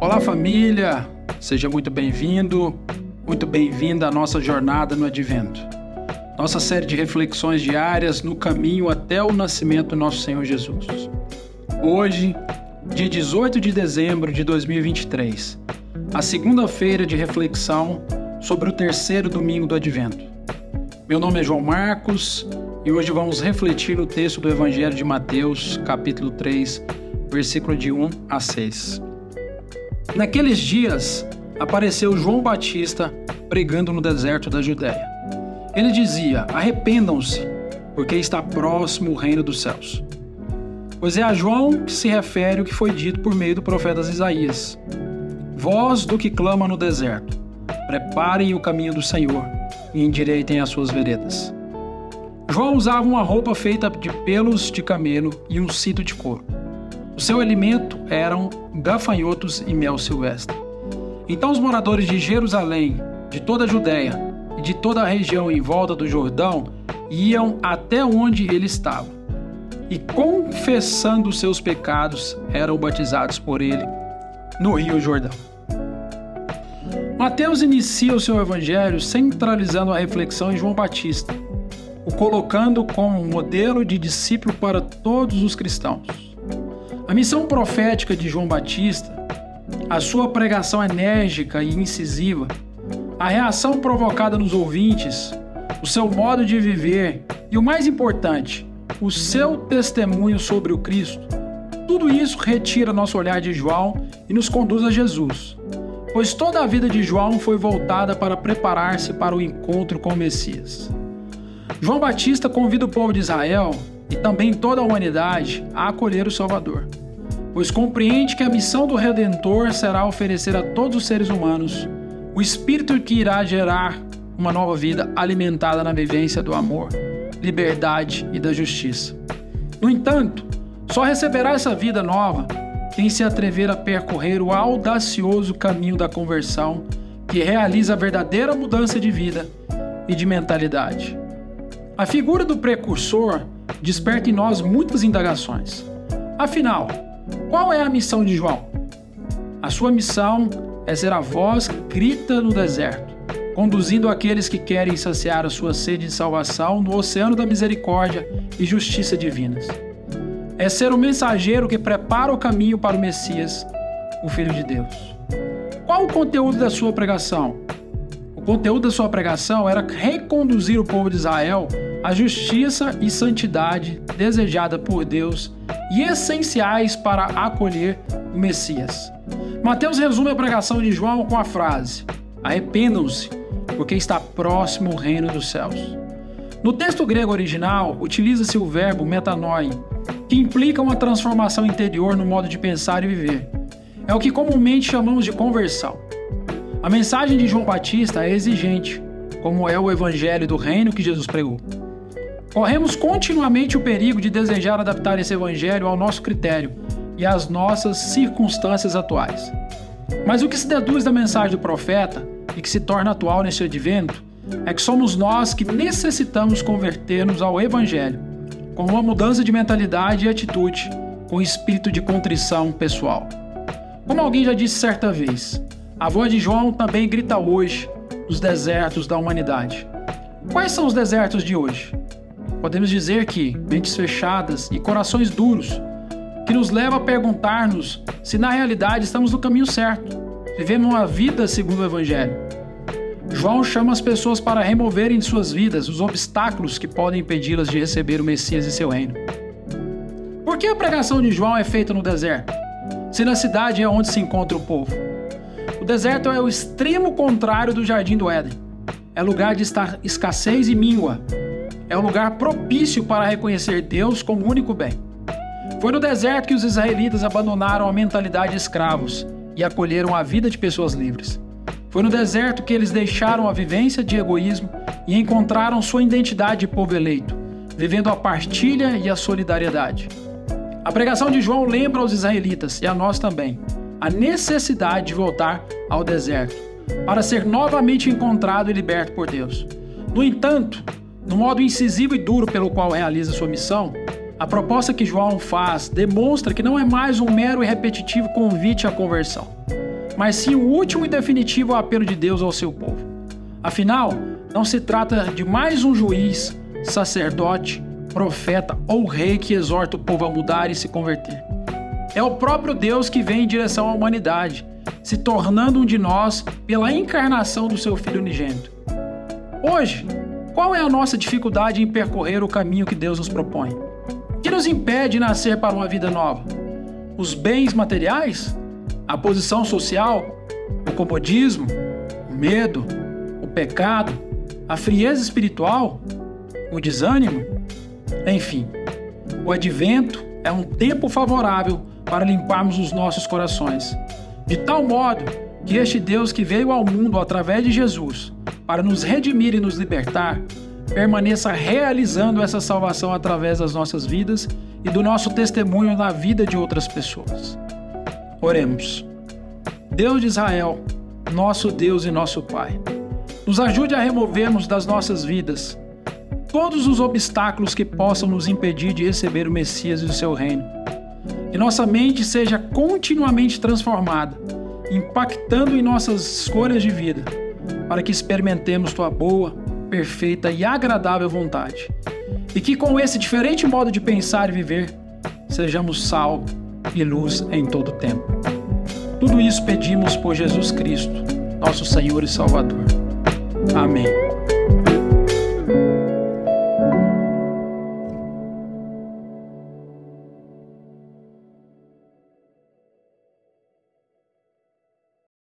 Olá, família! Seja muito bem-vindo, muito bem-vinda à nossa jornada no Advento. Nossa série de reflexões diárias no caminho até o nascimento do nosso Senhor Jesus. Hoje, dia 18 de dezembro de 2023, a segunda-feira de reflexão sobre o terceiro domingo do Advento. Meu nome é João Marcos e hoje vamos refletir no texto do Evangelho de Mateus, capítulo 3, versículo de 1 a 6. Naqueles dias, apareceu João Batista pregando no deserto da Judéia. Ele dizia: Arrependam-se, porque está próximo o reino dos céus. Pois é a João que se refere o que foi dito por meio do profeta Isaías: Voz do que clama no deserto, preparem o caminho do Senhor e endireitem as suas veredas. João usava uma roupa feita de pelos de camelo e um cinto de couro. O seu alimento eram gafanhotos e mel silvestre. Então os moradores de Jerusalém, de toda a Judéia e de toda a região em volta do Jordão iam até onde ele estava. E confessando seus pecados, eram batizados por ele no Rio Jordão. Mateus inicia o seu evangelho centralizando a reflexão em João Batista, o colocando como modelo de discípulo para todos os cristãos. A missão profética de João Batista, a sua pregação enérgica e incisiva, a reação provocada nos ouvintes, o seu modo de viver e o mais importante, o seu testemunho sobre o Cristo, tudo isso retira nosso olhar de João e nos conduz a Jesus, pois toda a vida de João foi voltada para preparar-se para o encontro com o Messias. João Batista convida o povo de Israel e também toda a humanidade a acolher o Salvador pois compreende que a missão do Redentor será oferecer a todos os seres humanos o Espírito que irá gerar uma nova vida alimentada na vivência do amor, liberdade e da justiça. No entanto, só receberá essa vida nova quem se atrever a percorrer o audacioso caminho da conversão que realiza a verdadeira mudança de vida e de mentalidade. A figura do precursor desperta em nós muitas indagações. Afinal, qual é a missão de João? A sua missão é ser a voz que grita no deserto, conduzindo aqueles que querem saciar a sua sede de salvação no oceano da misericórdia e justiça divinas. É ser o mensageiro que prepara o caminho para o Messias, o Filho de Deus. Qual o conteúdo da sua pregação? O conteúdo da sua pregação era reconduzir o povo de Israel à justiça e santidade desejada por Deus e essenciais para acolher o Messias. Mateus resume a pregação de João com a frase: Arrependam-se, porque está próximo o reino dos céus. No texto grego original, utiliza-se o verbo metanoi, que implica uma transformação interior no modo de pensar e viver. É o que comumente chamamos de conversão. A mensagem de João Batista é exigente, como é o evangelho do reino que Jesus pregou. Corremos continuamente o perigo de desejar adaptar esse evangelho ao nosso critério e às nossas circunstâncias atuais. Mas o que se deduz da mensagem do profeta e que se torna atual neste advento é que somos nós que necessitamos converter-nos ao evangelho, com uma mudança de mentalidade e atitude, com espírito de contrição pessoal. Como alguém já disse certa vez, a voz de João também grita hoje nos desertos da humanidade. Quais são os desertos de hoje? Podemos dizer que mentes fechadas e corações duros, que nos leva a perguntar-nos se na realidade estamos no caminho certo, vivemos uma vida segundo o Evangelho. João chama as pessoas para removerem de suas vidas os obstáculos que podem impedi-las de receber o Messias e seu reino. Por que a pregação de João é feita no deserto, se na cidade é onde se encontra o povo? O deserto é o extremo contrário do jardim do Éden. É lugar de escassez e míngua, é um lugar propício para reconhecer Deus como único bem. Foi no deserto que os israelitas abandonaram a mentalidade de escravos e acolheram a vida de pessoas livres. Foi no deserto que eles deixaram a vivência de egoísmo e encontraram sua identidade de povo eleito, vivendo a partilha e a solidariedade. A pregação de João lembra aos israelitas e a nós também a necessidade de voltar ao deserto, para ser novamente encontrado e liberto por Deus. No entanto, no modo incisivo e duro pelo qual realiza sua missão, a proposta que João faz demonstra que não é mais um mero e repetitivo convite à conversão, mas sim o último e definitivo apelo de Deus ao seu povo. Afinal, não se trata de mais um juiz, sacerdote, profeta ou rei que exorta o povo a mudar e se converter. É o próprio Deus que vem em direção à humanidade, se tornando um de nós pela encarnação do seu Filho unigênito. Hoje, qual é a nossa dificuldade em percorrer o caminho que Deus nos propõe? O que nos impede de nascer para uma vida nova? Os bens materiais? A posição social? O comodismo? O medo? O pecado? A frieza espiritual? O desânimo? Enfim, o advento é um tempo favorável para limparmos os nossos corações, de tal modo que este Deus que veio ao mundo através de Jesus para nos redimir e nos libertar, permaneça realizando essa salvação através das nossas vidas e do nosso testemunho na vida de outras pessoas. Oremos. Deus de Israel, nosso Deus e nosso Pai, nos ajude a removermos das nossas vidas todos os obstáculos que possam nos impedir de receber o Messias e o seu reino. Que nossa mente seja continuamente transformada, impactando em nossas escolhas de vida, para que experimentemos tua boa, perfeita e agradável vontade. E que com esse diferente modo de pensar e viver, sejamos sal e luz em todo tempo. Tudo isso pedimos por Jesus Cristo, nosso Senhor e Salvador. Amém.